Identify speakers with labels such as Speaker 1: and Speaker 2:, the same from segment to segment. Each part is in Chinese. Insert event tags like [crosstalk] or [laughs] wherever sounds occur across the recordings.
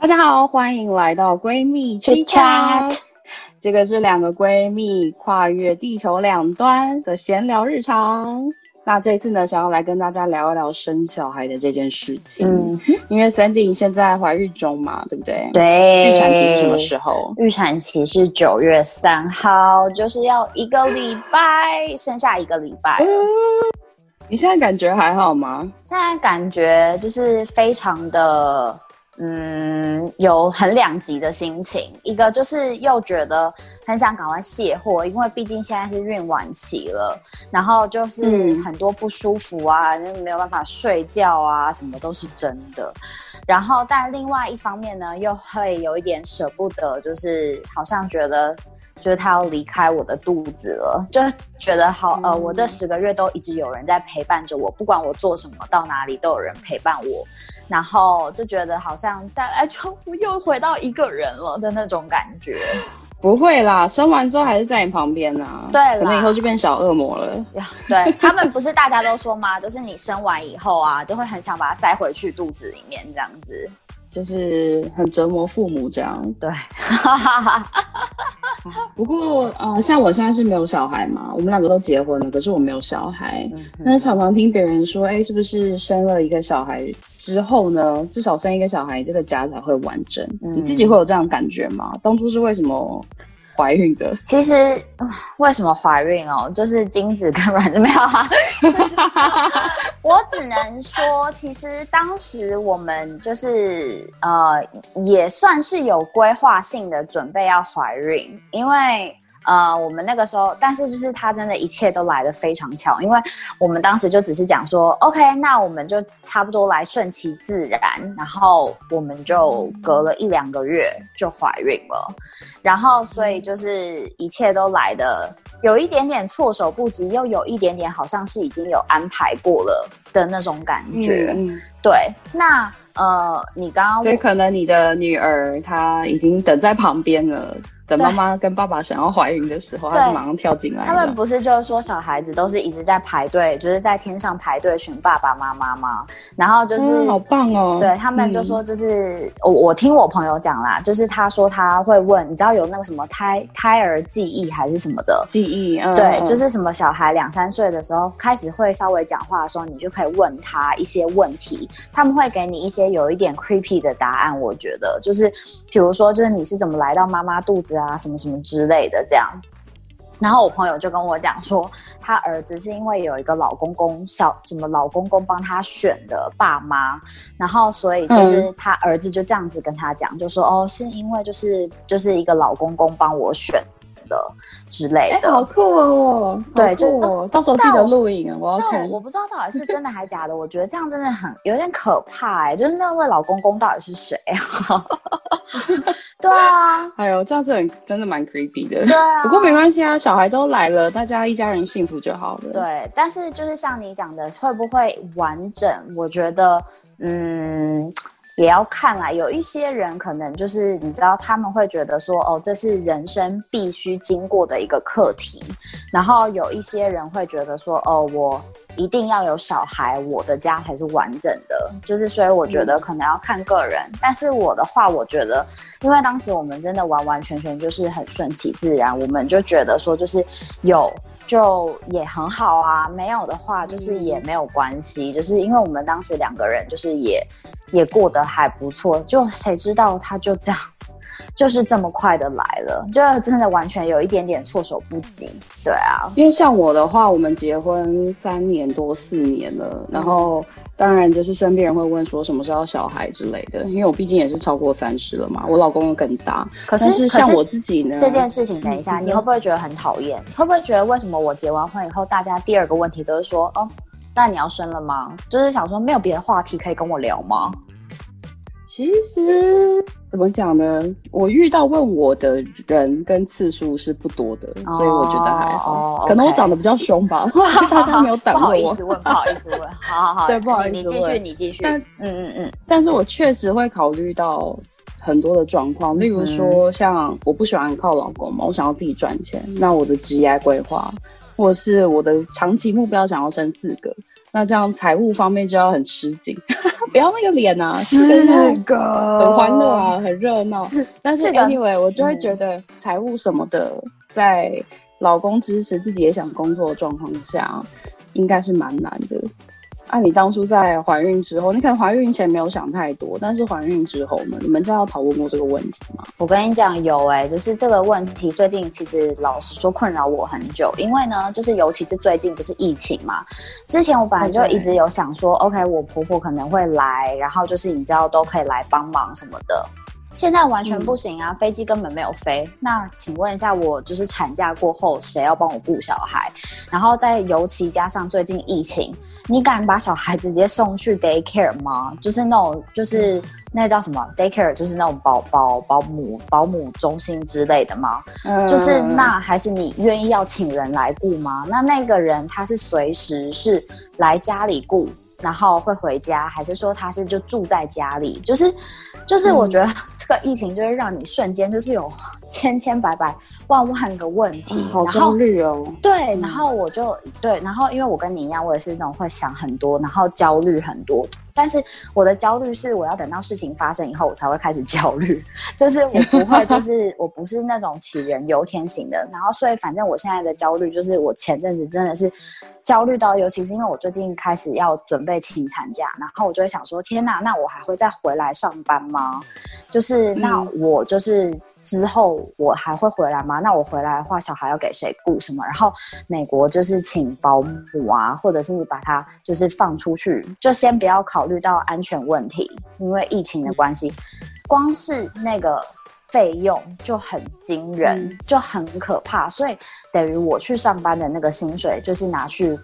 Speaker 1: 大家好，欢迎来到闺蜜 Chit Chat。这个是两个闺蜜跨越地球两端的闲聊日常。那这次呢，想要来跟大家聊一聊生小孩的这件事情。嗯，因为 Sandy 现在怀孕中嘛，对不对？
Speaker 2: 对。
Speaker 1: 预产期是什么时候？
Speaker 2: 预产期是九月三号，就是要一个礼拜，剩下一个礼拜。
Speaker 1: 嗯你现在感觉还好吗？
Speaker 2: 现在感觉就是非常的。嗯，有很两极的心情，一个就是又觉得很想赶快卸货，因为毕竟现在是孕晚期了，然后就是很多不舒服啊，没有办法睡觉啊，什么都是真的。然后，但另外一方面呢，又会有一点舍不得，就是好像觉得，就是他要离开我的肚子了，就觉得好，呃，我这十个月都一直有人在陪伴着我，不管我做什么，到哪里都有人陪伴我。然后就觉得好像在哎，就又回到一个人了的那种感觉。
Speaker 1: 不会啦，生完之后还是在你旁边呢。
Speaker 2: 对，
Speaker 1: 可能以后就变小恶魔了。
Speaker 2: 对他们不是大家都说吗？就是你生完以后啊，就会很想把它塞回去肚子里面这样子。
Speaker 1: 就是很折磨父母这样。
Speaker 2: 对。[laughs]
Speaker 1: 不过，呃，像我现在是没有小孩嘛，我们两个都结婚了，可是我没有小孩。但是常常听别人说，哎，是不是生了一个小孩之后呢，至少生一个小孩，这个家才会完整？你自己会有这样感觉吗？当初是为什么？怀孕的，
Speaker 2: 其实为什么怀孕哦？就是精子跟卵子没有啊。[laughs] 我只能说，其实当时我们就是呃，也算是有规划性的准备要怀孕，因为。呃，我们那个时候，但是就是他真的一切都来的非常巧，因为我们当时就只是讲说，OK，那我们就差不多来顺其自然，然后我们就隔了一两个月就怀孕了，然后所以就是一切都来的有一点点措手不及，又有一点点好像是已经有安排过了的那种感觉。对，那呃，你刚刚
Speaker 1: 所以可能你的女儿她已经等在旁边了。等妈妈跟爸爸想要怀孕的时候，他就马上跳进来。
Speaker 2: 他们不是就是说小孩子都是一直在排队，就是在天上排队寻爸爸妈妈吗？然后就是
Speaker 1: 好棒哦。
Speaker 2: 对他们就说就是我我听我朋友讲啦，就是他说他会问，你知道有那个什么胎胎儿记忆还是什么的
Speaker 1: 记忆？
Speaker 2: 对，就是什么小孩两三岁的时候开始会稍微讲话的时候，你就可以问他一些问题，他们会给你一些有一点 creepy 的答案。我觉得就是比如说就是你是怎么来到妈妈肚子。啊，什么什么之类的，这样。然后我朋友就跟我讲说，他儿子是因为有一个老公公，小什么老公公帮他选的爸妈，然后所以就是他儿子就这样子跟他讲，就说哦，是因为就是就是一个老公公帮我选。的之类的，
Speaker 1: 好酷哦！
Speaker 2: 对，就
Speaker 1: 到时候记得录影，我要看。
Speaker 2: 我不知道到底是真的还是假的，我觉得这样真的很有点可怕哎！就是那位老公公到底是谁啊？[laughs] 对啊，[laughs]
Speaker 1: 哎呦，这样子很真的蛮 creepy 的。
Speaker 2: 对啊，
Speaker 1: 不过没关系啊，小孩都来了，大家一家人幸福就好了。
Speaker 2: 对，但是就是像你讲的，会不会完整？我觉得，嗯。也要看啦，有一些人可能就是你知道，他们会觉得说，哦，这是人生必须经过的一个课题。然后有一些人会觉得说，哦，我一定要有小孩，我的家才是完整的。就是所以我觉得可能要看个人。但是我的话，我觉得，因为当时我们真的完完全全就是很顺其自然，我们就觉得说，就是有就也很好啊，没有的话就是也没有关系。就是因为我们当时两个人就是也。也过得还不错，就谁知道他就这样，就是这么快的来了，就真的完全有一点点措手不及。对啊，
Speaker 1: 因为像我的话，我们结婚三年多四年了，然后当然就是身边人会问说什么时候小孩之类的，因为我毕竟也是超过三十了嘛，我老公更大。
Speaker 2: 可是
Speaker 1: 像我自己呢，
Speaker 2: 这件事情，等一下，你会不会觉得很讨厌？会不会觉得为什么我结完婚以后，大家第二个问题都是说哦？那你要生了吗？就是想说，没有别的话题可以跟我聊吗？
Speaker 1: 其实怎么讲呢？我遇到问我的人跟次数是不多的，所以我觉得还好。可能我长得比较凶吧，[laughs] 大家没有等
Speaker 2: 过我。不好意思问，不好意思问。好好好，
Speaker 1: 对，不好意思，
Speaker 2: 你继续，你继续。
Speaker 1: 但嗯嗯嗯。但是我确实会考虑到很多的状况，例如说，像我不喜欢靠老公嘛，我想要自己赚钱。那我的职业规划。或者是我的长期目标想要生四个，那这样财务方面就要很吃紧。[laughs] 不要那个脸呐，
Speaker 2: 四个
Speaker 1: 很欢乐啊，很热闹。但是 anyway，我就会觉得财务什么的，在老公支持自己也想工作的状况下，应该是蛮难的。按你当初在怀孕之后，你可能怀孕前没有想太多，但是怀孕之后呢？你们家有讨论过这个问题吗？
Speaker 2: 我跟你讲，有哎，就是这个问题最近其实老实说困扰我很久，因为呢，就是尤其是最近不是疫情嘛，之前我本来就一直有想说，OK，我婆婆可能会来，然后就是你知道都可以来帮忙什么的。现在完全不行啊！飞机根本没有飞。那请问一下，我就是产假过后，谁要帮我顾小孩？然后再尤其加上最近疫情，你敢把小孩直接送去 daycare 吗？就是那种，就是那叫什么 daycare，就是那种保保保姆保姆中心之类的吗？嗯，就是那还是你愿意要请人来顾吗？那那个人他是随时是来家里顾？然后会回家，还是说他是就住在家里？就是，就是我觉得 [laughs] 这个疫情就是让你瞬间就是有千千百百万万个问题，
Speaker 1: 好焦虑哦。
Speaker 2: 对，然后我就对，然后因为我跟你一样，我也是那种会想很多，然后焦虑很多。但是我的焦虑是，我要等到事情发生以后，我才会开始焦虑。[laughs] 就是我不会，就是我不是那种杞人忧天型的。然后，所以反正我现在的焦虑，就是我前阵子真的是焦虑到，尤其是因为我最近开始要准备请产假，然后我就会想说：天哪，那我还会再回来上班吗？就是那我就是。之后我还会回来吗？那我回来的话，小孩要给谁顾什么？然后美国就是请保姆啊，或者是你把他就是放出去，就先不要考虑到安全问题，因为疫情的关系，光是那个费用就很惊人，就很可怕。所以等于我去上班的那个薪水就是拿去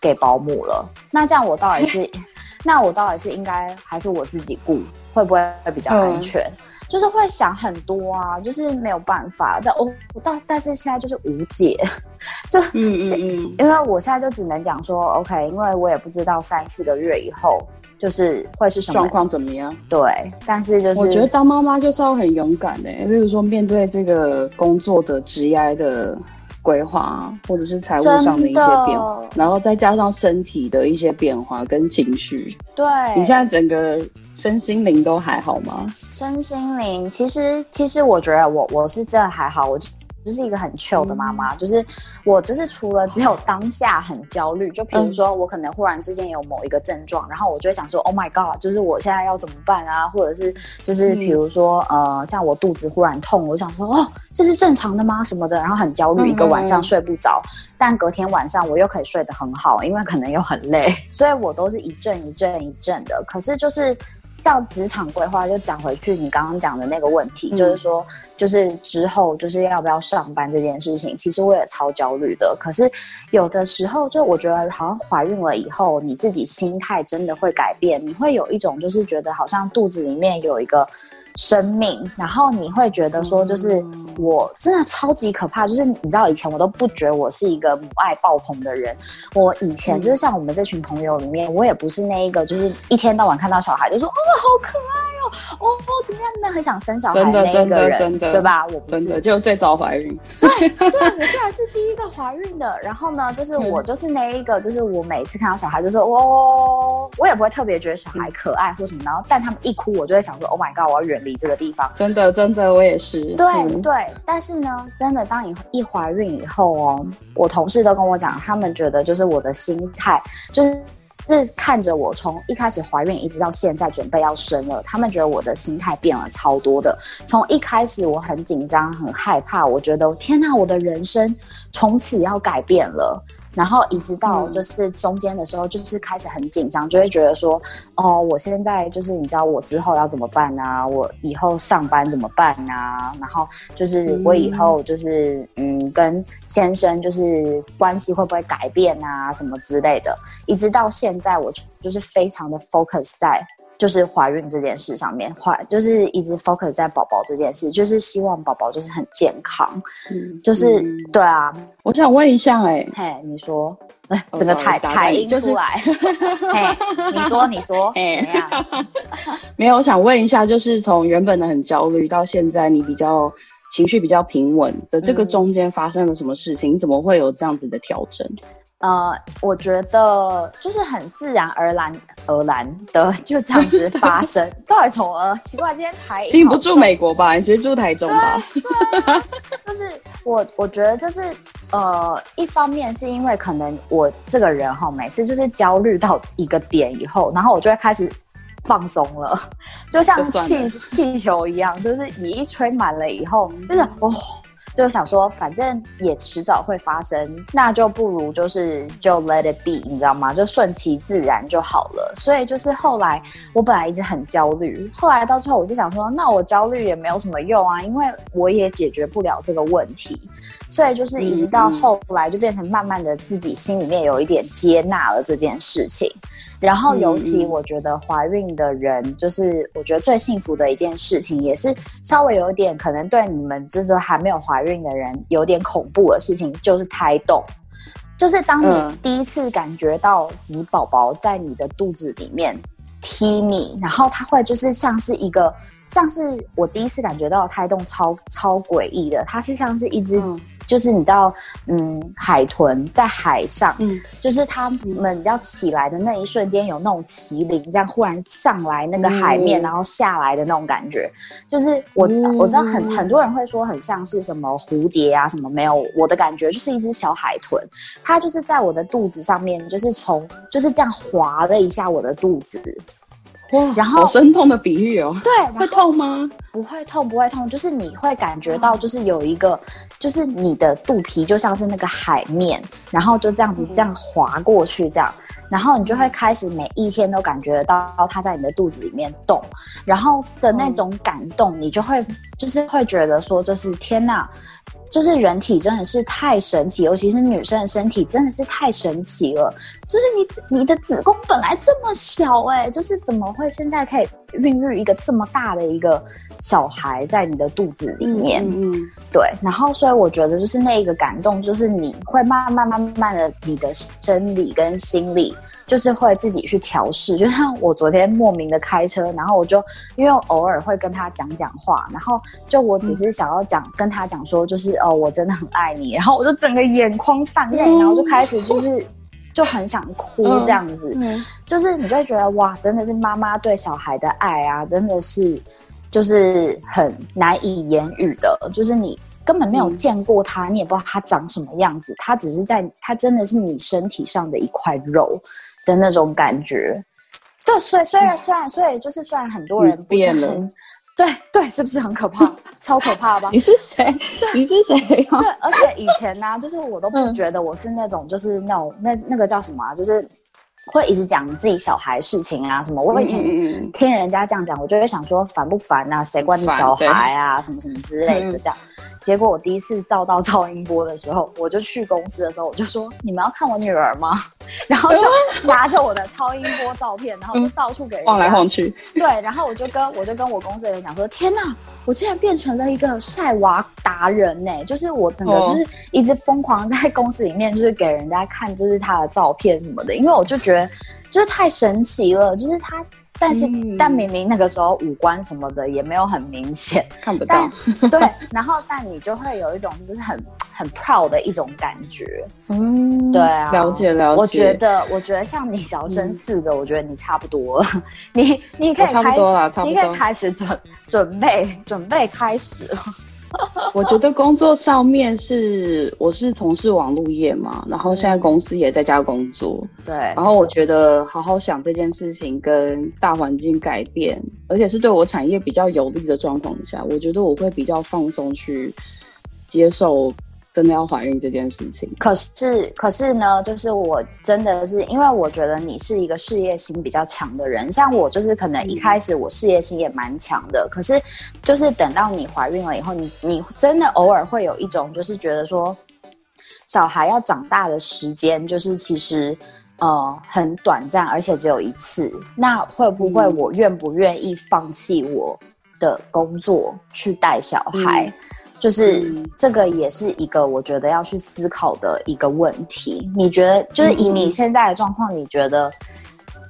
Speaker 2: 给保姆了。那这样我到底是，[laughs] 那我到底是应该还是我自己顾，会不会比较安全？就是会想很多啊，就是没有办法。但我我到，但是现在就是无解，[laughs] 就嗯嗯嗯，因为我现在就只能讲说，OK，因为我也不知道三四个月以后就是会是什么
Speaker 1: 状况怎么样。
Speaker 2: 对，但是就是
Speaker 1: 我觉得当妈妈就是要很勇敢的，例如说面对这个工作的职业的规划，或者是财务上的一些变化，然后再加上身体的一些变化跟情绪。
Speaker 2: 对，
Speaker 1: 你现在整个。身心灵都还好吗？
Speaker 2: 身心灵其实，其实我觉得我我是真的还好，我就是一个很 chill 的妈妈。就是我就是除了只有当下很焦虑，就比如说我可能忽然之间有某一个症状，然后我就会想说，Oh my god，就是我现在要怎么办啊？或者是就是比如说呃，像我肚子忽然痛，我想说哦，这是正常的吗？什么的，然后很焦虑，一个晚上睡不着。但隔天晚上我又可以睡得很好，因为可能又很累，[laughs] 所以我都是一阵一阵一阵的。可是就是。叫职场规划，就讲回去你刚刚讲的那个问题，就是说，就是之后就是要不要上班这件事情，其实我也超焦虑的。可是有的时候，就我觉得好像怀孕了以后，你自己心态真的会改变，你会有一种就是觉得好像肚子里面有一个。生命，然后你会觉得说，就是我真的超级可怕。就是你知道，以前我都不觉得我是一个母爱爆棚的人。我以前就是像我们这群朋友里面，我也不是那一个，就是一天到晚看到小孩就说哦，好可爱哦，哦，怎么样？真的很想生小孩的那一个人，对吧？我不是，
Speaker 1: 就最早怀孕。
Speaker 2: 对 [laughs] 对，我竟然是第一个怀孕的。然后呢，就是我就是那一个，就是我每次看到小孩就说哦，我也不会特别觉得小孩可爱或什么。然后，但他们一哭，我就会想说，Oh my god，我要远离。这个地方 [laughs]
Speaker 1: 真的真的，我也是。
Speaker 2: 对对，但是呢，真的，当你一怀孕以后哦，我同事都跟我讲，他们觉得就是我的心态，就是是看着我从一开始怀孕一直到现在准备要生了，他们觉得我的心态变了超多的。从一开始我很紧张很害怕，我觉得天哪，我的人生从此要改变了。然后一直到就是中间的时候，就是开始很紧张，就会觉得说，哦，我现在就是你知道我之后要怎么办啊？我以后上班怎么办啊？然后就是我以后就是嗯，跟先生就是关系会不会改变啊？什么之类的。一直到现在，我就是非常的 focus 在。就是怀孕这件事上面，怀就是一直 focus 在宝宝这件事，就是希望宝宝就是很健康，嗯，就是对啊。
Speaker 1: 我想问一下，哎，
Speaker 2: 嘿，你说，[laughs] 整个台台音出来，[laughs] 嘿，你说，你说，[laughs] 怎么样？
Speaker 1: 没有，我想问一下，就是从原本的很焦虑到现在你比较情绪比较平稳的这个中间发生了什么事情？你怎么会有这样子的调整？
Speaker 2: 呃，我觉得就是很自然而然而然的就这样子 [laughs] 发生。到底从呃奇怪，今天台
Speaker 1: 其实不住美国吧？你其实住台中吧？
Speaker 2: 对，就是我我觉得就是呃，一方面是因为可能我这个人哈，每次就是焦虑到一个点以后，然后我就会开始放松了，[laughs] 就像气气球一样，就是你一吹满了以后，就是哦。就想说，反正也迟早会发生，那就不如就是就 let it be，你知道吗？就顺其自然就好了。所以就是后来我本来一直很焦虑，后来到最后我就想说，那我焦虑也没有什么用啊，因为我也解决不了这个问题。所以就是一直到后来就变成慢慢的自己心里面有一点接纳了这件事情。然后，尤其我觉得怀孕的人，就是我觉得最幸福的一件事情，也是稍微有点可能对你们就是还没有怀孕的人有点恐怖的事情，就是胎动。就是当你第一次感觉到你宝宝在你的肚子里面踢你，然后他会就是像是一个，像是我第一次感觉到胎动超超诡异的，它是像是一只。就是你知道，嗯，海豚在海上，嗯，就是他们要起来的那一瞬间，有那种麒麟这样忽然上来那个海面，然后下来的那种感觉。就是我知道，我知道很很多人会说很像是什么蝴蝶啊什么，没有我的感觉就是一只小海豚，它就是在我的肚子上面，就是从就是这样划了一下我的肚子。
Speaker 1: 哇，然后好生痛的比喻哦。
Speaker 2: 对，
Speaker 1: 会痛吗？
Speaker 2: 不会痛，不会痛，就是你会感觉到，就是有一个，就是你的肚皮就像是那个海面，然后就这样子这样划过去，这样，然后你就会开始每一天都感觉到它在你的肚子里面动，然后的那种感动，你就会就是会觉得说，就是天哪。就是人体真的是太神奇，尤其是女生的身体真的是太神奇了。就是你你的子宫本来这么小哎，就是怎么会现在可以孕育一个这么大的一个小孩在你的肚子里面？嗯，对。然后所以我觉得就是那一个感动，就是你会慢慢慢慢的你的生理跟心理。就是会自己去调试，就像我昨天莫名的开车，然后我就因为偶尔会跟他讲讲话，然后就我只是想要讲跟他讲说，就是哦，我真的很爱你，然后我就整个眼眶泛泪，然后就开始就是就很想哭这样子，就是你就会觉得哇，真的是妈妈对小孩的爱啊，真的是就是很难以言语的，就是你根本没有见过他，你也不知道他长什么样子，他只是在，他真的是你身体上的一块肉。的那种感觉，就虽虽然虽然所以就是虽然很多人
Speaker 1: 变了，
Speaker 2: 对对，是不是很可怕？超可怕吧？[laughs]
Speaker 1: 你是谁？你是谁？
Speaker 2: 对，而且以前呢，就是我都不觉得我是那种就是那种那那个叫什么啊，就是会一直讲自己小孩事情啊什么。我以前听人家这样讲，我就会想说烦不烦啊？谁管你小孩啊？什么什么之类的这样。结果我第一次照到超音波的时候，我就去公司的时候，我就说：“你们要看我女儿吗？” [laughs] 然后就拿着我的超音波照片，然后就到处给人
Speaker 1: 晃 [laughs] 来晃去。
Speaker 2: 对，然后我就跟我就跟我公司的人讲说：“天哪，我竟然变成了一个晒娃达人呢！就是我整个就是一直疯狂在公司里面，就是给人家看，就是他的照片什么的，因为我就觉得就是太神奇了，就是他。”但是，但明明那个时候五官什么的也没有很明显，[laughs]
Speaker 1: 看不到。[laughs]
Speaker 2: 对，然后但你就会有一种就是很很 proud 的一种感觉。嗯，对啊，
Speaker 1: 了解了解。
Speaker 2: 我觉得，我觉得像你小生四个，我觉得你差不多了。[laughs] 你你可以
Speaker 1: 差不多了，差不
Speaker 2: 多，你可以开始准准备准备开始了。[laughs]
Speaker 1: 我觉得工作上面是，我是从事网络业嘛，然后现在公司也在家工作，
Speaker 2: 对。
Speaker 1: 然后我觉得好好想这件事情跟大环境改变，而且是对我产业比较有利的状况下，我觉得我会比较放松去接受。真的要怀孕这件事情，
Speaker 2: 可是可是呢，就是我真的是因为我觉得你是一个事业心比较强的人，像我就是可能一开始我事业心也蛮强的，可是就是等到你怀孕了以后，你你真的偶尔会有一种就是觉得说，小孩要长大的时间就是其实呃很短暂，而且只有一次，那会不会我愿不愿意放弃我的工作去带小孩？就是这个也是一个我觉得要去思考的一个问题。你觉得，就是以你现在的状况，你觉得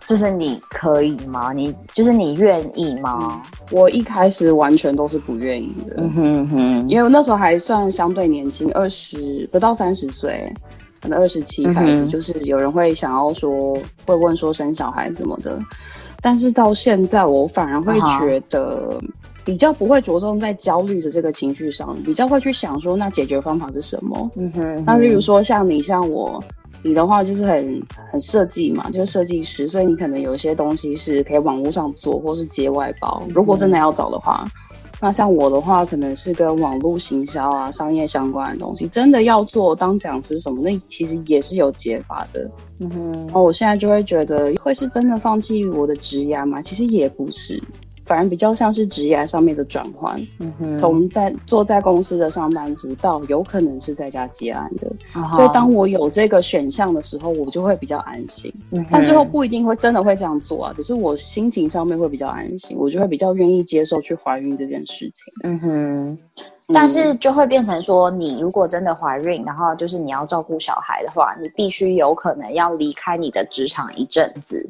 Speaker 2: 就是你可以吗？你就是你愿意吗？
Speaker 1: 我一开始完全都是不愿意的，嗯哼哼，因为我那时候还算相对年轻，二十不到三十岁，可能二十七开始，就是有人会想要说，会问说生小孩什么的。但是到现在，我反而会觉得比较不会着重在焦虑的这个情绪上，比较会去想说，那解决方法是什么？嗯哼。那例如说像你像我，你的话就是很很设计嘛，就是设计师，所以你可能有一些东西是可以网络上做，或是接外包。如果真的要找的话。那像我的话，可能是跟网络行销啊、商业相关的东西，真的要做当讲师什么，那其实也是有解法的。嗯哼，然后我现在就会觉得，会是真的放弃我的职业吗？其实也不是。反而比较像是职业上面的转换，从在坐在公司的上班族到有可能是在家接案的，所以当我有这个选项的时候，我就会比较安心。但最后不一定会真的会这样做啊，只是我心情上面会比较安心，我就会比较愿意接受去怀孕这件事情。嗯
Speaker 2: 哼，但是就会变成说，你如果真的怀孕，然后就是你要照顾小孩的话，你必须有可能要离开你的职场一阵子。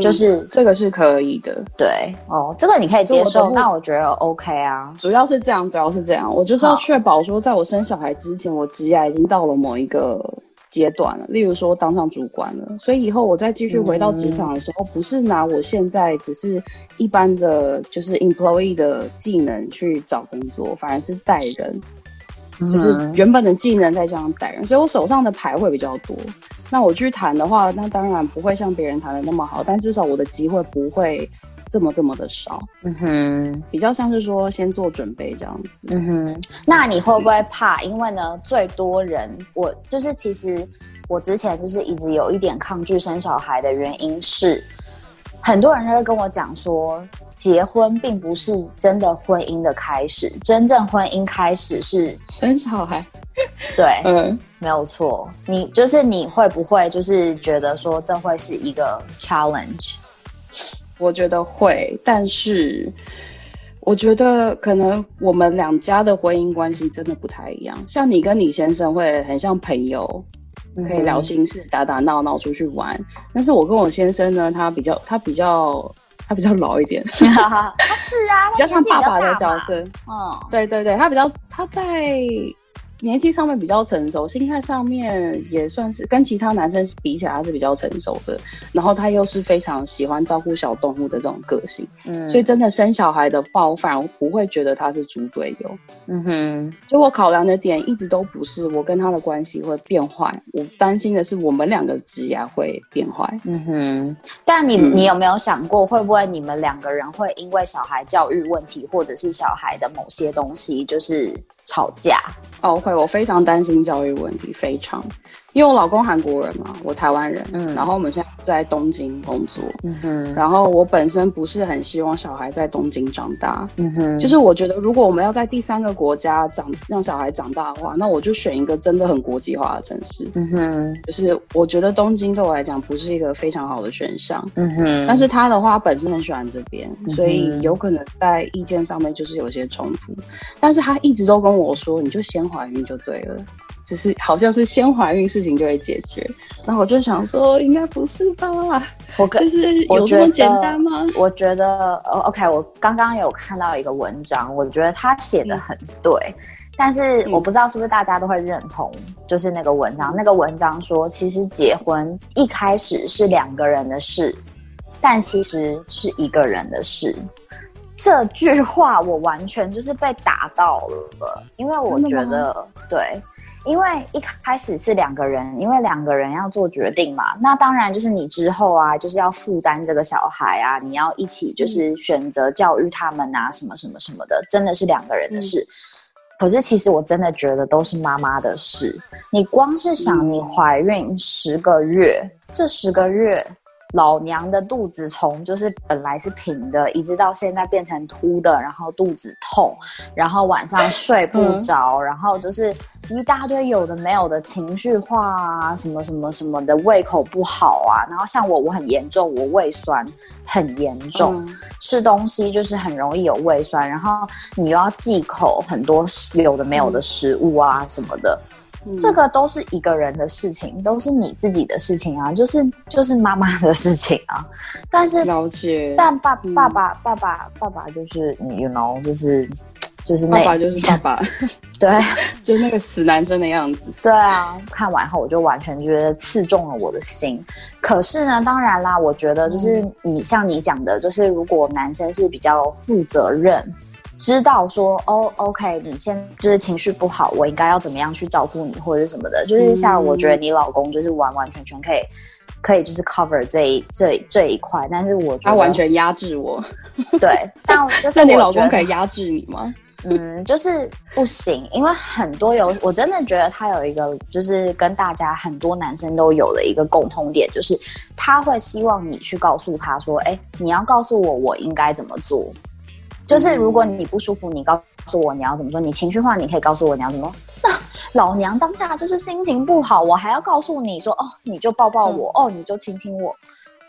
Speaker 2: 就是
Speaker 1: 这个是可以的，
Speaker 2: 对哦，这个你可以接受，那我觉得 OK 啊。
Speaker 1: 主要是这样，主要是这样，我就是要确保说，在我生小孩之前，我职业已经到了某一个阶段了，例如说当上主管了，所以以后我再继续回到职场的时候，不是拿我现在只是一般的就是 employee 的技能去找工作，反而是带人。就是原本的技能再这样带人，所以我手上的牌会比较多。那我去谈的话，那当然不会像别人谈的那么好，但至少我的机会不会这么这么的少。嗯哼，比较像是说先做准备这样子。嗯
Speaker 2: 哼，那你会不会怕？因为呢，最多人我就是其实我之前就是一直有一点抗拒生小孩的原因是，很多人都会跟我讲说。结婚并不是真的婚姻的开始，真正婚姻开始是
Speaker 1: 生小孩。
Speaker 2: 对，[laughs] 嗯，没有错。你就是你会不会就是觉得说这会是一个 challenge？
Speaker 1: 我觉得会，但是我觉得可能我们两家的婚姻关系真的不太一样。像你跟你先生会很像朋友，可以聊心事、打打闹闹、出去玩。但是我跟我先生呢，他比较，他比较。他比较老一点，[laughs]
Speaker 2: 他是啊，[laughs]
Speaker 1: 比较像爸爸的角色。嗯，对对对，他比较他在。年纪上面比较成熟，心态上面也算是跟其他男生比起来，他是比较成熟的。然后他又是非常喜欢照顾小动物的这种个性，嗯，所以真的生小孩的话，我反而不会觉得他是猪队友。嗯哼，就我考量的点一直都不是我跟他的关系会变坏，我担心的是我们两个职业会变坏。嗯
Speaker 2: 哼，但你你有没有想过，会不会你们两个人会因为小孩教育问题，或者是小孩的某些东西，就是吵架？
Speaker 1: 哦，会，我非常担心教育问题，非常，因为我老公韩国人嘛，我台湾人，嗯，然后我们现在在东京工作，嗯哼，然后我本身不是很希望小孩在东京长大，嗯哼，就是我觉得如果我们要在第三个国家长让小孩长大的话，那我就选一个真的很国际化的城市，嗯哼，就是我觉得东京对我来讲不是一个非常好的选项，嗯哼，但是他的话本身很喜欢这边，所以有可能在意见上面就是有些冲突，但是他一直都跟我说，你就先。怀孕就对了，就是好像是先怀孕事情就会解决，然后我就想说，应该不是吧？我就是有这么简单吗？
Speaker 2: 我觉得，OK，我刚刚有看到一个文章，我觉得他写的很对，但是我不知道是不是大家都会认同，就是那个文章，那个文章说，其实结婚一开始是两个人的事，但其实是一个人的事。这句话我完全就是被打到了，因为我觉得对，因为一开始是两个人，因为两个人要做决定嘛，那当然就是你之后啊，就是要负担这个小孩啊，你要一起就是选择教育他们啊，什么什么什么的，真的是两个人的事。可是其实我真的觉得都是妈妈的事，你光是想你怀孕十个月，这十个月。老娘的肚子从就是本来是平的，一直到现在变成凸的，然后肚子痛，然后晚上睡不着，然后就是一大堆有的没有的情绪化啊，什么什么什么的，胃口不好啊，然后像我，我很严重，我胃酸很严重，吃东西就是很容易有胃酸，然后你又要忌口很多有的没有的食物啊什么的。这个都是一个人的事情，都是你自己的事情啊，就是就是妈妈的事情啊。但是
Speaker 1: 了解，
Speaker 2: 但爸爸爸爸爸爸爸就是你，you know，就是。就是
Speaker 1: 爸爸就是爸爸，[laughs]
Speaker 2: 对，[laughs]
Speaker 1: 就那个死男生的样子。
Speaker 2: 对啊，看完后我就完全觉得刺中了我的心。可是呢，当然啦，我觉得就是你像你讲的，就是如果男生是比较负责任，知道说哦，OK，你现就是情绪不好，我应该要怎么样去照顾你或者什么的，就是像我觉得你老公就是完完全全可以。可以就是 cover 这一这这一块，但是我觉得
Speaker 1: 他完全压制我。
Speaker 2: 对，但 [laughs] 就是
Speaker 1: 你老公可以压制你吗？
Speaker 2: 嗯，就是不行，因为很多有我真的觉得他有一个就是跟大家很多男生都有的一个共通点，就是他会希望你去告诉他说，哎，你要告诉我我应该怎么做。就是如果你不舒服，你告诉我你要怎么说。你情绪化，你可以告诉我你要怎么。[laughs] 那老娘当下就是心情不好，我还要告诉你说哦，你就抱抱我，哦，你就亲亲我，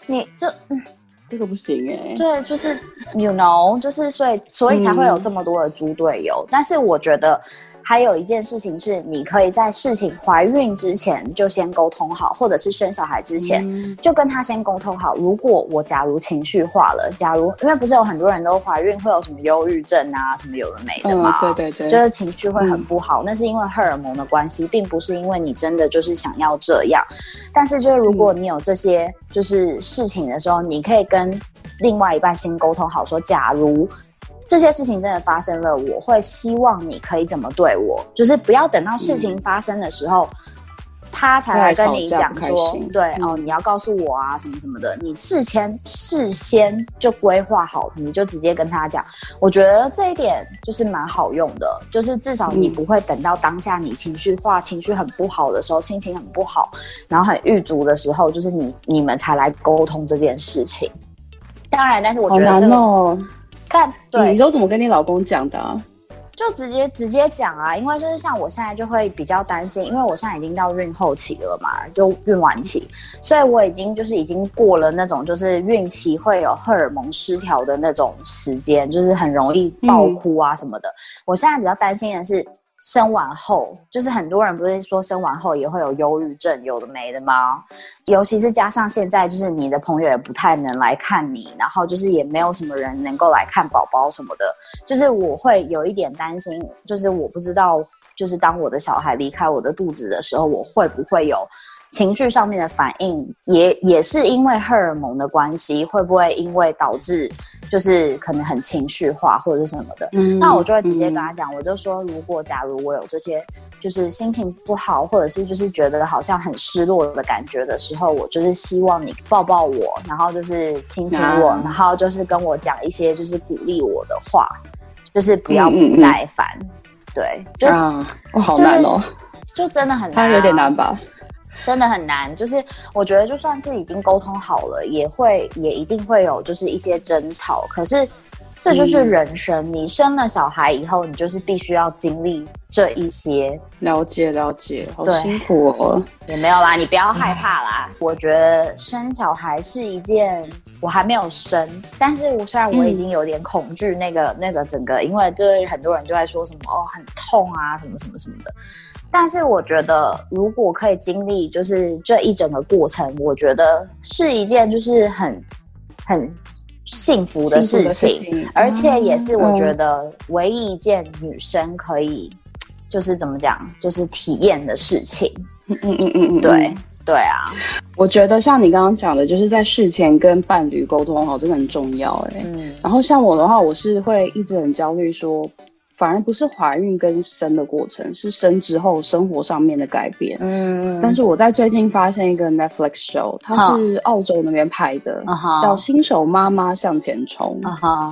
Speaker 2: 你就嗯，
Speaker 1: 这个不行哎。
Speaker 2: 对，就是 you know，就是所以所以才会有这么多的猪队友。但是我觉得。还有一件事情是，你可以在事情怀孕之前就先沟通好，或者是生小孩之前就跟他先沟通好。如果我假如情绪化了，假如因为不是有很多人都怀孕会有什么忧郁症啊，什么有的没的嘛，
Speaker 1: 对对对，
Speaker 2: 就是情绪会很不好，那是因为荷尔蒙的关系，并不是因为你真的就是想要这样。但是就是如果你有这些就是事情的时候，你可以跟另外一半先沟通好，说假如。这些事情真的发生了，我会希望你可以怎么对我，就是不要等到事情发生的时候，他才来跟你讲说，对哦，你要告诉我啊，什么什么的。你事先事先就规划好，你就直接跟他讲。我觉得这一点就是蛮好用的，就是至少你不会等到当下你情绪化、情绪很不好的时候，心情很不好，然后很郁足的时候，就是你你们才来沟通这件事情。当然，但是我觉得。看，对，
Speaker 1: 你都怎么跟你老公讲的？
Speaker 2: 就直接直接讲啊，因为就是像我现在就会比较担心，因为我现在已经到孕后期了嘛，就孕晚期，所以我已经就是已经过了那种就是孕期会有荷尔蒙失调的那种时间，就是很容易爆哭啊什么的。我现在比较担心的是。生完后，就是很多人不是说生完后也会有忧郁症，有的没的吗？尤其是加上现在，就是你的朋友也不太能来看你，然后就是也没有什么人能够来看宝宝什么的，就是我会有一点担心，就是我不知道，就是当我的小孩离开我的肚子的时候，我会不会有。情绪上面的反应也也是因为荷尔蒙的关系，会不会因为导致就是可能很情绪化或者是什么的？嗯，那我就会直接跟他讲，我就说，如果假如我有这些就是心情不好，或者是就是觉得好像很失落的感觉的时候，我就是希望你抱抱我，然后就是亲亲我，然后就是跟我讲一些就是鼓励我的话，就是不要不耐烦。对，就
Speaker 1: 好难哦，
Speaker 2: 就真的很
Speaker 1: 他有点难吧。
Speaker 2: 真的很难，就是我觉得就算是已经沟通好了，也会也一定会有就是一些争吵。可是这就是人生，你生了小孩以后，你就是必须要经历这一些。
Speaker 1: 了解了解，好辛苦哦。
Speaker 2: 也没有啦，你不要害怕啦。我觉得生小孩是一件，我还没有生，但是我虽然我已经有点恐惧那个那个整个，因为就是很多人都在说什么哦很痛啊什么什么什么的。但是我觉得，如果可以经历就是这一整个过程，我觉得是一件就是很很幸福的事情，而且也是我觉得唯一一件女生可以就是怎么讲，就是体验的事情。嗯嗯嗯嗯嗯，对对啊，
Speaker 1: 我觉得像你刚刚讲的，就是在事前跟伴侣沟通好，真的很重要。哎，嗯，然后像我的话，我是会一直很焦虑说。反而不是怀孕跟生的过程，是生之后生活上面的改变。嗯，但是我在最近发现一个 Netflix show，它是澳洲那边拍的，叫《新手妈妈向前冲》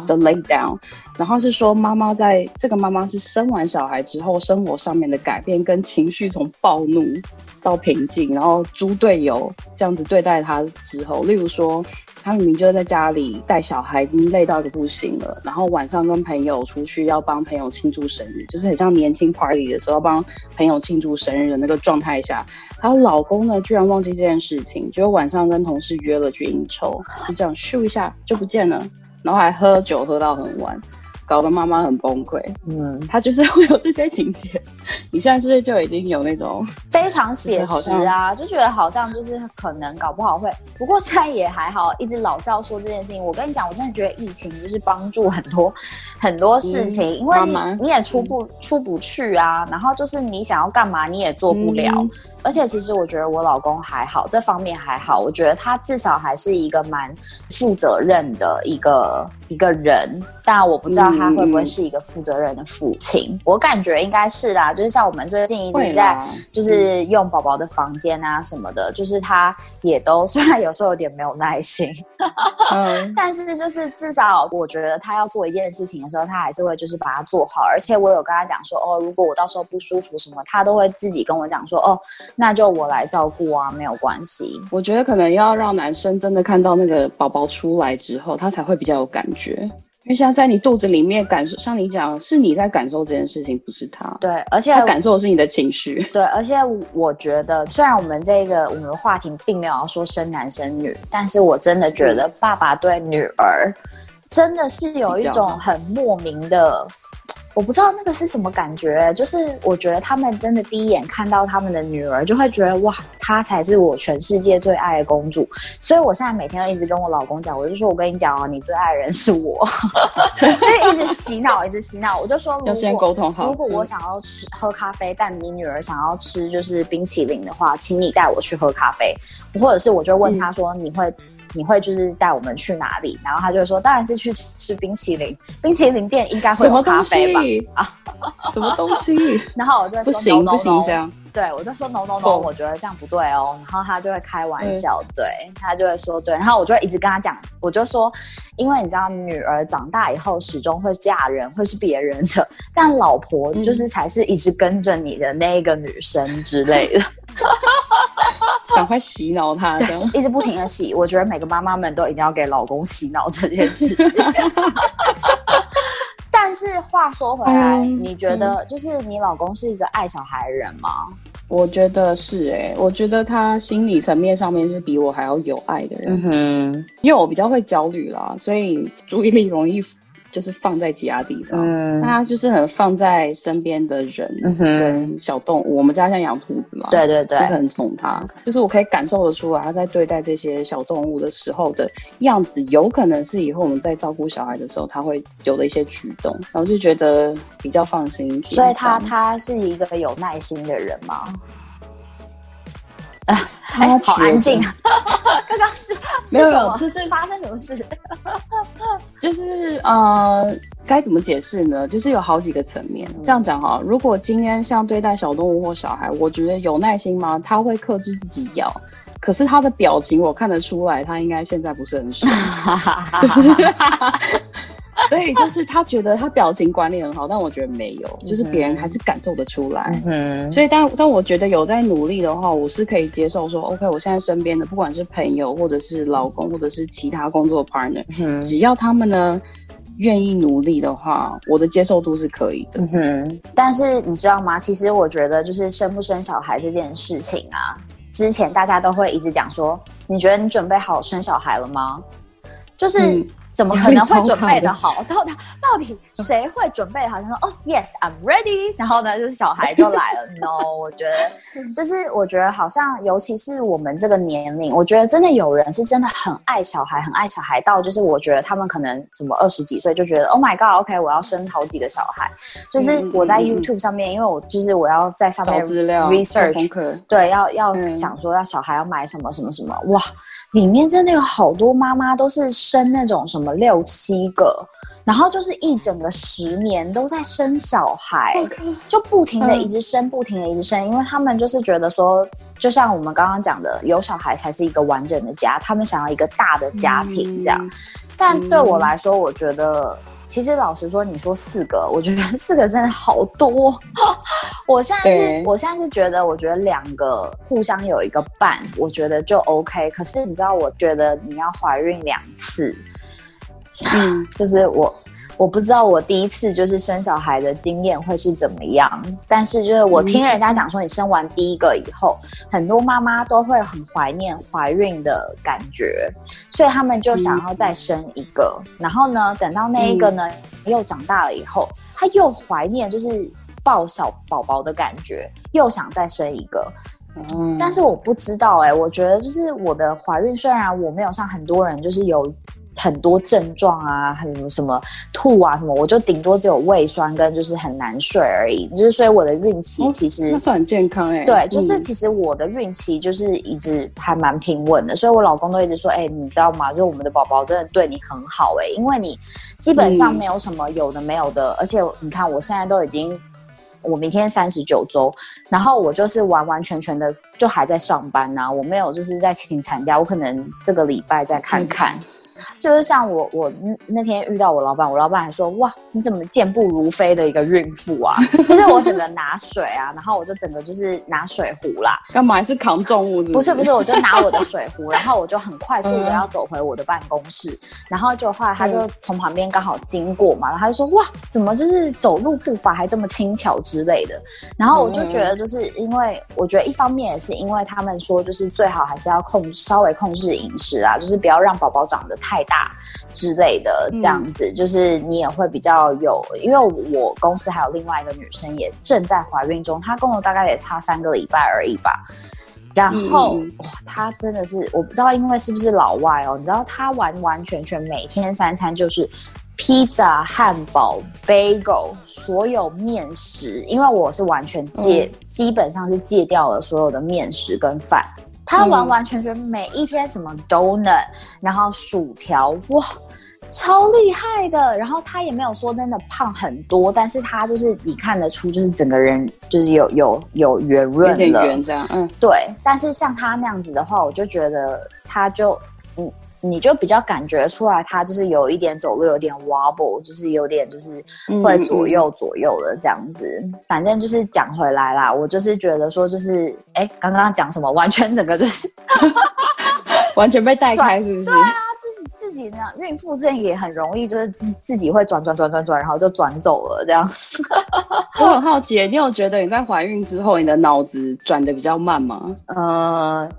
Speaker 1: 的 Lay Down，然后是说妈妈在这个妈妈是生完小孩之后生活上面的改变跟情绪从暴怒到平静，然后猪队友这样子对待她之后，例如说。她明明就在家里带小孩，已经累到的不行了。然后晚上跟朋友出去要帮朋友庆祝生日，就是很像年轻 party 的时候帮朋友庆祝生日的那个状态下，她老公呢居然忘记这件事情，就晚上跟同事约了去应酬，就这样咻一下就不见了，然后还喝酒喝到很晚。搞得妈妈很崩溃，嗯，她就是会有这些情节。你现在是不是就已经有那种
Speaker 2: 非常写实啊，就觉得好像就是可能搞不好会，不过现在也还好，一直老是要说这件事情。我跟你讲，我真的觉得疫情就是帮助很多很多事情，因为你你也出不出不去啊，然后就是你想要干嘛你也做不了。而且其实我觉得我老公还好，这方面还好，我觉得他至少还是一个蛮负责任的一个一个人。但我不知道他会不会是一个负责任的父亲，我感觉应该是啦。就是像我们最近一直在就是用宝宝的房间啊什么的，就是他也都 [laughs] 虽然有时候有点没有耐心，但是就是至少我觉得他要做一件事情的时候，他还是会就是把它做好。而且我有跟他讲说，哦，如果我到时候不舒服什么，他都会自己跟我讲说，哦，那就我来照顾啊，没有关系。
Speaker 1: 我觉得可能要让男生真的看到那个宝宝出来之后，他才会比较有感觉。因为像在你肚子里面感受，像你讲，是你在感受这件事情，不是他。
Speaker 2: 对，而且
Speaker 1: 他感受的是你的情绪。
Speaker 2: 对，而且我觉得，虽然我们这个我们的话题并没有要说生男生女，但是我真的觉得爸爸对女儿真的是有一种很莫名的。我不知道那个是什么感觉，就是我觉得他们真的第一眼看到他们的女儿，就会觉得哇，她才是我全世界最爱的公主。所以我现在每天都一直跟我老公讲，我就说我跟你讲哦，你最爱的人是我，就 [laughs] 一直洗脑，一直洗脑。我就说，
Speaker 1: 要先沟通好。
Speaker 2: 如果我想要吃喝咖啡，但你女儿想要吃就是冰淇淋的话，请你带我去喝咖啡，或者是我就问他说，你会。你会就是带我们去哪里？然后他就说，当然是去吃冰淇淋。冰淇淋店应该会有咖啡吧？
Speaker 1: 啊，什么东西？[laughs]
Speaker 2: 然后我就说
Speaker 1: 不行不行这样。
Speaker 2: 对，我就说 no no no，我觉得这样不对哦。然后他就会开玩笑，对他就会说对。然后我就会一直跟他讲，我就说，因为你知道，女儿长大以后始终会嫁人，会是别人的，[laughs] 但老婆就是才是一直跟着你的那个女生之类的。[laughs]
Speaker 1: 赶快洗脑他，
Speaker 2: 一直不停的洗。我觉得每个妈妈们都一定要给老公洗脑这件事。[laughs] 但是话说回来，你觉得就是你老公是一个爱小孩的人吗？
Speaker 1: 我觉得是哎，我觉得他心理层面上面是比我还要有爱的人。嗯哼，因为我比较会焦虑啦，所以注意力容易。就是放在其他地方，嗯那他就是很放在身边的人跟小动物。我们家像养兔子嘛，
Speaker 2: 对对对，
Speaker 1: 就是很宠它。就是我可以感受得出来，他在对待这些小动物的时候的样子，有可能是以后我们在照顾小孩的时候他会有的一些举动，然后就觉得比较放心。
Speaker 2: 所以他他是一个有耐心的人吗？[laughs] 哎，好安静啊！[laughs] 刚刚是
Speaker 1: 没有，就是
Speaker 2: 发生什么事？[laughs]
Speaker 1: 就是呃，该怎么解释呢？就是有好几个层面。这样讲哈，如果今天像对待小动物或小孩，我觉得有耐心吗？他会克制自己咬，可是他的表情我看得出来，他应该现在不是很爽，就是。[laughs] 所以就是他觉得他表情管理很好，但我觉得没有，就是别人还是感受得出来。嗯，所以但但我觉得有在努力的话，我是可以接受说，OK，我现在身边的不管是朋友或者是老公或者是其他工作 partner，只要他们呢愿意努力的话，我的接受度是可以的。
Speaker 2: 嗯，但是你知道吗？其实我觉得就是生不生小孩这件事情啊，之前大家都会一直讲说，你觉得你准备好生小孩了吗？就是。怎么可能会准备的好？到底到底谁会准备好？他说：“哦，Yes，I'm ready。[laughs] ”然后呢，就是小孩就来了。[laughs] No，我觉得就是我觉得好像，尤其是我们这个年龄，我觉得真的有人是真的很爱小孩，很爱小孩到就是我觉得他们可能什么二十几岁就觉得 “Oh my God，OK，我要生好几个小孩。”就是我在 YouTube 上面，因为我就是我要在上面 research，对，要要想说要小孩要买什么什么什么哇。里面真的有好多妈妈都是生那种什么六七个，然后就是一整个十年都在生小孩，就不停的一直生，不停的一直生，因为他们就是觉得说，就像我们刚刚讲的，有小孩才是一个完整的家，他们想要一个大的家庭这样。但对我来说，我觉得。其实老实说，你说四个，我觉得四个真的好多。[laughs] 我现在是，我现在是觉得，我觉得两个互相有一个伴，我觉得就 OK。可是你知道，我觉得你要怀孕两次，嗯，就是我。我不知道我第一次就是生小孩的经验会是怎么样，但是就是我听人家讲说，你生完第一个以后，很多妈妈都会很怀念怀孕的感觉，所以他们就想要再生一个。然后呢，等到那一个呢又长大了以后，他又怀念就是抱小宝宝的感觉，又想再生一个。嗯，但是我不知道哎，我觉得就是我的怀孕，虽然我没有像很多人就是有。很多症状啊，很什么吐啊什么，我就顶多只有胃酸跟就是很难睡而已。就是所以我的孕期其实
Speaker 1: 算很健康哎。
Speaker 2: 对，就是其实我的孕期就是一直还蛮平稳的，所以我老公都一直说，哎，你知道吗？就我们的宝宝真的对你很好哎，因为你基本上没有什么有的没有的，而且你看我现在都已经，我明天三十九周，然后我就是完完全全的就还在上班呐，我没有就是在请产假，我可能这个礼拜再看看。就是像我，我那天遇到我老板，我老板还说：“哇，你怎么健步如飞的一个孕妇啊？[laughs] ”就是我整个拿水啊，然后我就整个就是拿水壶啦，
Speaker 1: 干嘛？是扛重物？
Speaker 2: 不是不是，我就拿我的水壶，[laughs] 然后我就很快速的要走回我的办公室，然后就后来他就从旁边刚好经过嘛，然后他就说：“哇，怎么就是走路步伐还这么轻巧之类的？”然后我就觉得，就是因为我觉得一方面也是因为他们说，就是最好还是要控稍微控制饮食啊，就是不要让宝宝长得太。太大之类的这样子，就是你也会比较有，因为我公司还有另外一个女生也正在怀孕中，她跟我大概也差三个礼拜而已吧。然后哇，她真的是我不知道，因为是不是老外哦？你知道她完完全全每天三餐就是披萨、汉堡、bagel，所有面食，因为我是完全戒，基本上是戒掉了所有的面食跟饭。他完完全全每一天什么 donut，然后薯条，哇，超厉害的。然后他也没有说真的胖很多，但是他就是你看得出，就是整个人就是有有有圆润
Speaker 1: 了，圆这样，嗯，
Speaker 2: 对。但是像他那样子的话，我就觉得他就嗯。你就比较感觉出来，他就是有一点走路有点 wobble，就是有点就是会左右左右的这样子。反正就是讲回来啦，我就是觉得说，就是哎，刚刚讲什么，完全整个就是 [laughs]
Speaker 1: 完全被带开，是不是？
Speaker 2: 对啊，自己自己呢，孕妇这也很容易，就是自自己会转转转转转，然后就转走了这样。[laughs]
Speaker 1: 我很好奇，你有觉得你在怀孕之后，你的脑子转的比较慢吗？
Speaker 2: 呃，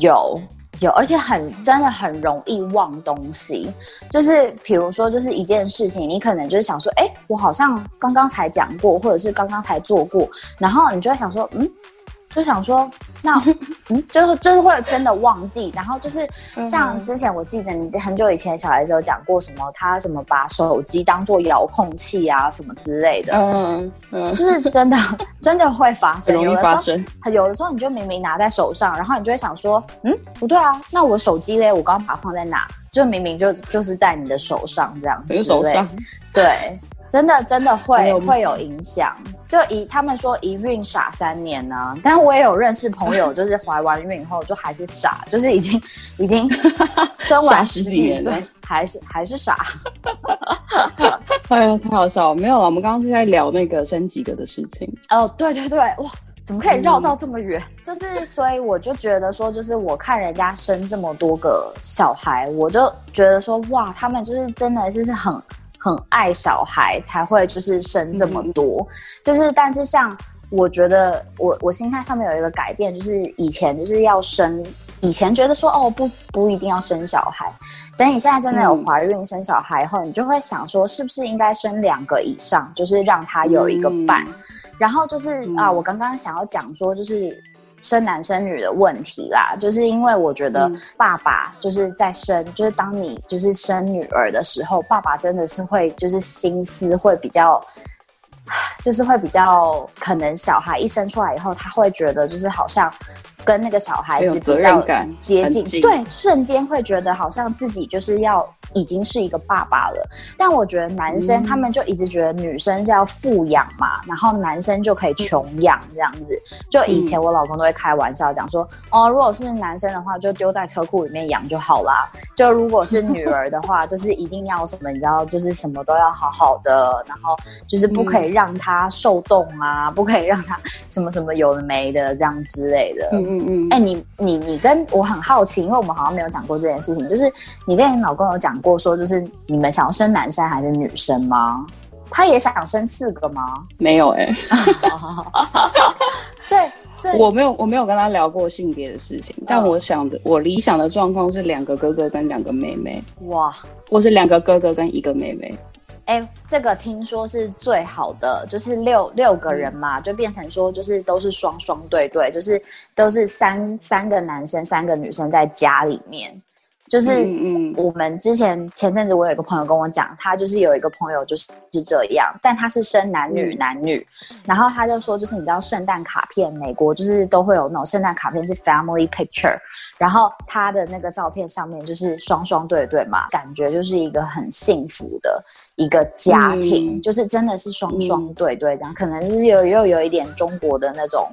Speaker 2: 有。有，而且很真的很容易忘东西，就是比如说，就是一件事情，你可能就是想说，哎，我好像刚刚才讲过，或者是刚刚才做过，然后你就会想说，嗯。就想说，[laughs] 那嗯，就是就是会真的忘记，然后就是像之前我记得你很久以前小孩子有讲过什么，他什么把手机当做遥控器啊什么之类的，嗯嗯，就是真的 [laughs] 真的会发生，
Speaker 1: 容易发生。
Speaker 2: 有的时候你就明明拿在手上，然后你就会想说，嗯，不对啊，那我手机嘞，我刚刚把它放在哪？就明明就就是在你的手上这样，
Speaker 1: 手上，
Speaker 2: 对。真的真的会会有影响，就一他们说一孕傻三年呢，但我也有认识朋友，就是怀完孕以后就还是傻，就是已经已经 [laughs] 生完十几年，还是还是傻。[laughs]
Speaker 1: 哎呀，太好笑了！没有啊，我们刚刚是在聊那个生几个的事情。
Speaker 2: 哦，对对对，哇，怎么可以绕到这么远？就是所以我就觉得说，就是我看人家生这么多个小孩，我就觉得说，哇，他们就是真的就是很。很爱小孩才会就是生这么多，就是但是像我觉得我我心态上面有一个改变，就是以前就是要生，以前觉得说哦不不一定要生小孩，等你现在真的有怀孕生小孩后，你就会想说是不是应该生两个以上，就是让他有一个伴，然后就是啊我刚刚想要讲说就是。生男生女的问题啦，就是因为我觉得爸爸就是在生，就是当你就是生女儿的时候，爸爸真的是会就是心思会比较，就是会比较可能小孩一生出来以后，他会觉得就是好像。跟那个小孩子比较接近，对，瞬间会觉得好像自己就是要已经是一个爸爸了。但我觉得男生他们就一直觉得女生是要富养嘛，然后男生就可以穷养这样子。就以前我老公都会开玩笑讲说，哦，如果是男生的话，就丢在车库里面养就好啦。就如果是女儿的话，[laughs] 就是一定要什么，你知道，就是什么都要好好的，然后就是不可以让她受冻啊，不可以让她什么什么有的没的这样之类的。嗯嗯，哎，你你你跟我很好奇，因为我们好像没有讲过这件事情，就是你跟你老公有讲过说，就是你们想要生男生还是女生吗？他也想生四个吗？
Speaker 1: 没有哎，[laughs]
Speaker 2: 所以所以
Speaker 1: 我没有我没有跟他聊过性别的事情，但我想的我理想的状况是两个哥哥跟两个妹妹，哇，我是两个哥哥跟一个妹妹。
Speaker 2: 哎，这个听说是最好的，就是六六个人嘛，就变成说就是都是双双对对，就是都是三三个男生三个女生在家里面。就是我们之前前阵子我有一个朋友跟我讲，他就是有一个朋友就是是这样，但他是生男女男女，然后他就说就是你知道圣诞卡片，美国就是都会有那种圣诞卡片是 family picture，然后他的那个照片上面就是双双对对嘛，感觉就是一个很幸福的一个家庭，就是真的是双双对对这样，可能是有又有一点中国的那种。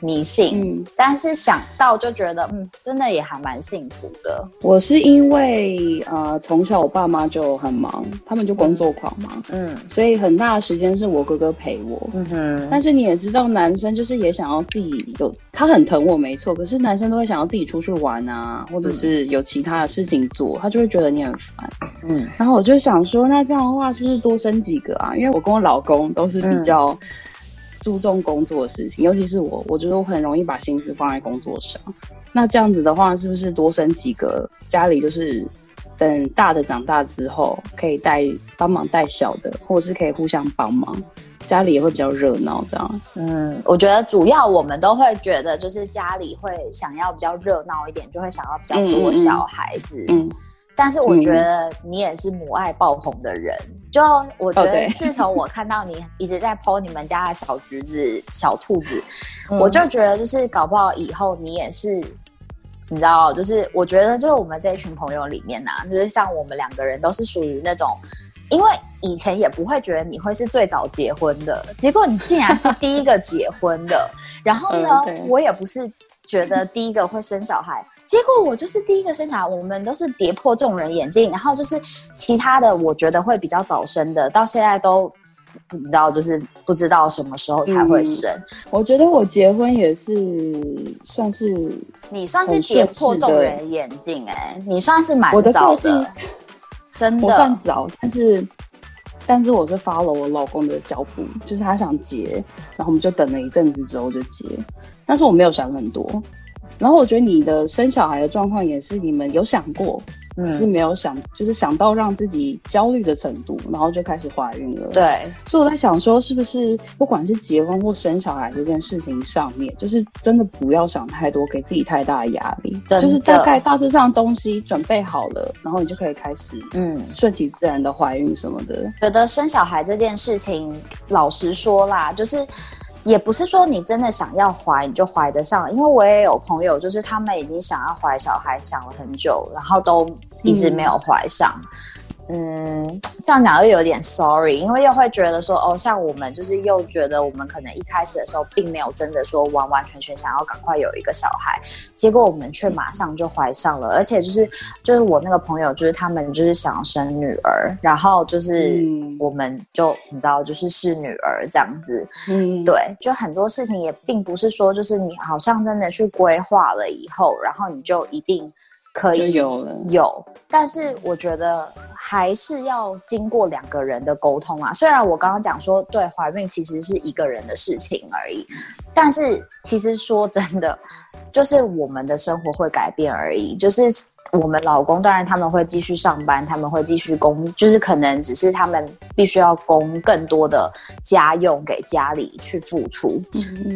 Speaker 2: 迷信，嗯，但是想到就觉得，嗯，真的也还蛮幸福的。
Speaker 1: 我是因为，呃，从小我爸妈就很忙，他们就工作狂嘛，嗯，所以很大的时间是我哥哥陪我，嗯哼。但是你也知道，男生就是也想要自己有，他很疼我没错，可是男生都会想要自己出去玩啊，或者是有其他的事情做，他就会觉得你很烦，嗯。然后我就想说，那这样的话是不是多生几个啊？因为我跟我老公都是比较。注重工作的事情，尤其是我，我觉得我很容易把心思放在工作上。那这样子的话，是不是多生几个家里，就是等大的长大之后，可以带帮忙带小的，或者是可以互相帮忙，家里也会比较热闹，这样。
Speaker 2: 嗯，我觉得主要我们都会觉得，就是家里会想要比较热闹一点，就会想要比较多小孩子。嗯。但是我觉得你也是母爱爆红的人，就我觉得 [laughs] 自从我看到你一直在 po 你们家的小橘子、小兔子，我就觉得就是搞不好以后你也是，你知道，就是我觉得就是我们这一群朋友里面呐，就是像我们两个人都是属于那种，因为以前也不会觉得你会是最早结婚的，结果你竟然是第一个结婚的，然后呢，[laughs] 我也不是觉得第一个会生小孩。结果我就是第一个生产，我们都是跌破众人眼镜，然后就是其他的，我觉得会比较早生的，到现在都不知道，就是不知道什么时候才会生。
Speaker 1: 我觉得我结婚也是算是
Speaker 2: 你算是跌破众人眼镜哎，你算是蛮早的，真的，
Speaker 1: 我算早，但是但是我是发了我老公的脚步，就是他想结，然后我们就等了一阵子之后就结，但是我没有想很多。然后我觉得你的生小孩的状况也是你们有想过，嗯是没有想，就是想到让自己焦虑的程度，然后就开始怀孕了。
Speaker 2: 对，
Speaker 1: 所以我在想说，是不是不管是结婚或生小孩这件事情上面，就是真的不要想太多，给自己太大的压力，就是大概大致上东西准备好了，然后你就可以开始，嗯，顺其自然的怀孕什么的。
Speaker 2: 觉得生小孩这件事情，老实说啦，就是。也不是说你真的想要怀你就怀得上，因为我也有朋友，就是他们已经想要怀小孩，想了很久，然后都一直没有怀上。嗯，这样讲又有点 sorry，因为又会觉得说，哦，像我们就是又觉得我们可能一开始的时候并没有真的说完完全全想要赶快有一个小孩，结果我们却马上就怀上了，而且就是就是我那个朋友，就是他们就是想要生女儿，然后就是我们就你知道就是是女儿这样子，嗯，对，就很多事情也并不是说就是你好像真的去规划了以后，然后你就一定。可以
Speaker 1: 有了
Speaker 2: 有，但是我觉得还是要经过两个人的沟通啊。虽然我刚刚讲说，对怀孕其实是一个人的事情而已，但是其实说真的，就是我们的生活会改变而已。就是我们老公，当然他们会继续上班，他们会继续供，就是可能只是他们必须要供更多的家用给家里去付出。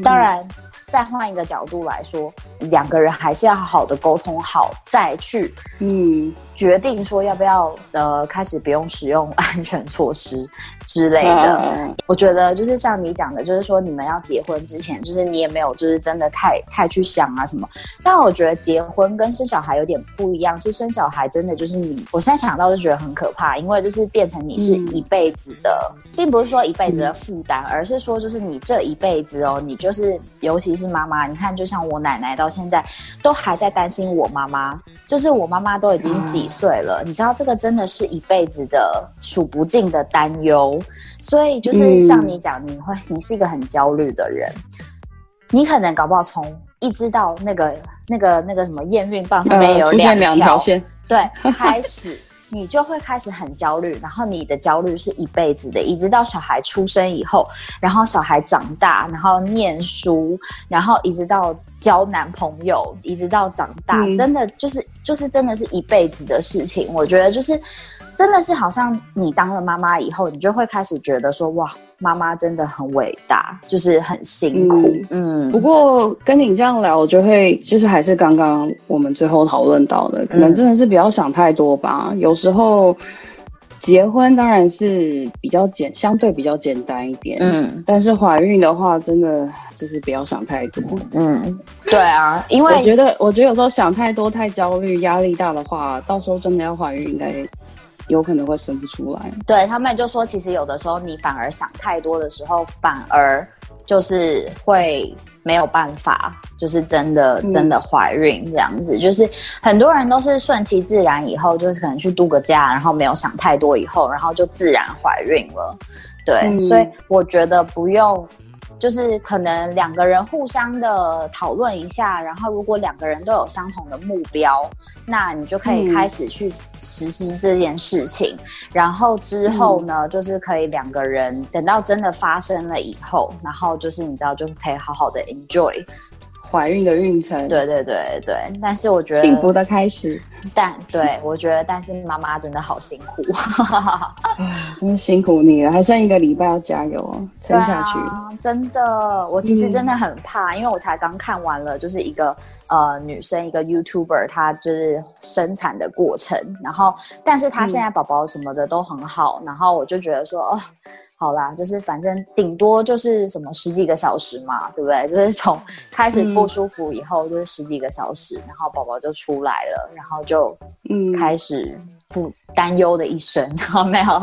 Speaker 2: 当然。再换一个角度来说，两个人还是要好好的沟通好，再去嗯决定说要不要呃开始不用使用 [laughs] 安全措施。之类的，我觉得就是像你讲的，就是说你们要结婚之前，就是你也没有就是真的太太去想啊什么。但我觉得结婚跟生小孩有点不一样，是生小孩真的就是你，我现在想到就觉得很可怕，因为就是变成你是一辈子的，并不是说一辈子的负担，而是说就是你这一辈子哦，你就是尤其是妈妈，你看就像我奶奶到现在都还在担心我妈妈，就是我妈妈都已经几岁了，你知道这个真的是一辈子的数不尽的担忧。所以就是像你讲，你会你是一个很焦虑的人，你可能搞不好从一直到那个那个那个什么验孕棒上面有两
Speaker 1: 条线，
Speaker 2: 对，开始你就会开始很焦虑，然后你的焦虑是一辈子的，一直到小孩出生以后，然后小孩长大，然后念书，然后一直到交男朋友，一直到长大，真的就是就是真的是一辈子的事情。我觉得就是。真的是好像你当了妈妈以后，你就会开始觉得说，哇，妈妈真的很伟大，就是很辛苦。嗯，
Speaker 1: 不过跟你这样聊，我就会就是还是刚刚我们最后讨论到的，可能真的是不要想太多吧。有时候。结婚当然是比较简，相对比较简单一点。嗯，但是怀孕的话，真的就是不要想太多。
Speaker 2: 嗯，对啊，因为
Speaker 1: 我觉得，我觉得有时候想太多、太焦虑、压力大的话，到时候真的要怀孕，应该有可能会生不出来。
Speaker 2: 对他们就说，其实有的时候你反而想太多的时候，反而就是会。没有办法，就是真的真的怀孕这样子，就是很多人都是顺其自然，以后就是可能去度个假，然后没有想太多，以后然后就自然怀孕了。对，所以我觉得不用。就是可能两个人互相的讨论一下，然后如果两个人都有相同的目标，那你就可以开始去实施这件事情。然后之后呢，就是可以两个人等到真的发生了以后，然后就是你知道，就可以好好的 enjoy。
Speaker 1: 怀孕的孕程，
Speaker 2: 对对对对，但是我觉得
Speaker 1: 幸福的开始，
Speaker 2: 但对我觉得，但是妈妈真的好辛苦，[laughs]
Speaker 1: 真的辛苦你了，还剩一个礼拜要加油哦，撑下去。
Speaker 2: 真的，我其实真的很怕，因为我才刚看完了，就是一个呃女生，一个 YouTuber，她就是生产的过程，然后，但是她现在宝宝什么的都很好，然后我就觉得说，哦。好啦，就是反正顶多就是什么十几个小时嘛，对不对？就是 [laughs] 从开始不舒服以后，就是十几个小时，然后宝宝就出来了，然后就嗯开始不担忧的一生，好 [laughs] 没有？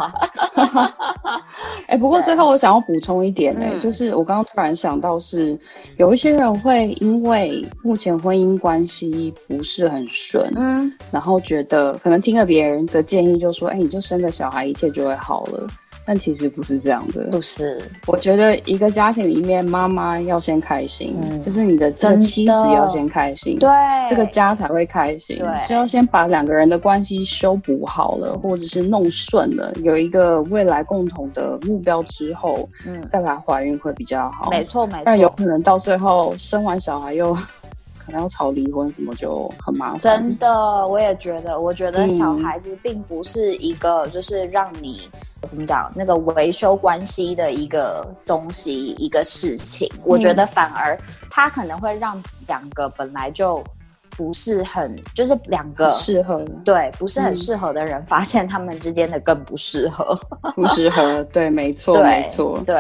Speaker 2: [laughs]
Speaker 1: 哎，不过最后我想要补充一点呢，就是我刚刚突然想到是有一些人会因为目前婚姻关系不是很顺，嗯，然后觉得可能听了别人的建议，就说哎，你就生个小孩，一切就会好了。但其实不是这样的，
Speaker 2: 不是。
Speaker 1: 我觉得一个家庭里面，妈妈要先开心，就是你的这妻子要先开心，
Speaker 2: 对，
Speaker 1: 这个家才会开心。
Speaker 2: 对，
Speaker 1: 需要先把两个人的关系修补好了，或者是弄顺了，有一个未来共同的目标之后，嗯，再来怀孕会比较好。
Speaker 2: 没错，没错。
Speaker 1: 但有可能到最后生完小孩又 [laughs] 可能要吵离婚什么，就很麻烦。
Speaker 2: 真的，我也觉得，我觉得小孩子并不是一个就是让你。怎么讲？那个维修关系的一个东西，一个事情，我觉得反而它可能会让两个本来就不是很，就是两个
Speaker 1: 适合，
Speaker 2: 对，不是很适合的人，发现他们之间的更不适合，
Speaker 1: 不适合，对，没错，[laughs] 没错，
Speaker 2: 对。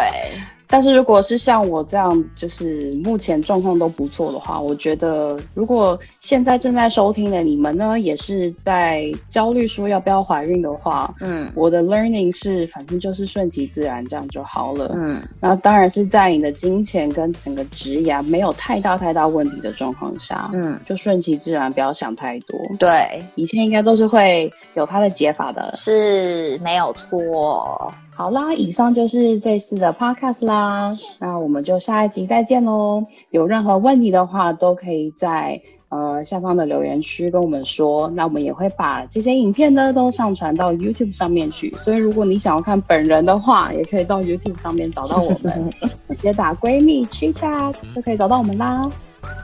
Speaker 1: 但是如果是像我这样，就是目前状况都不错的话，我觉得如果现在正在收听的你们呢，也是在焦虑说要不要怀孕的话，嗯，我的 learning 是反正就是顺其自然，这样就好了，嗯，那当然是在你的金钱跟整个职业没有太大太大问题的状况下，嗯，就顺其自然，不要想太多，
Speaker 2: 对，
Speaker 1: 一切应该都是会有它的解法的，
Speaker 2: 是没有错。
Speaker 1: 好啦，以上就是这次的 podcast 啦，那我们就下一集再见喽。有任何问题的话，都可以在呃下方的留言区跟我们说。那我们也会把这些影片呢都上传到 YouTube 上面去。所以如果你想要看本人的话，也可以到 YouTube 上面找到我们，直接打闺蜜 c h chat 就可以找到我们啦。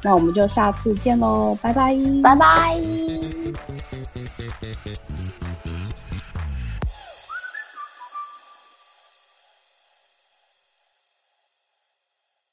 Speaker 1: 那我们就下次见喽，拜拜，
Speaker 2: 拜拜。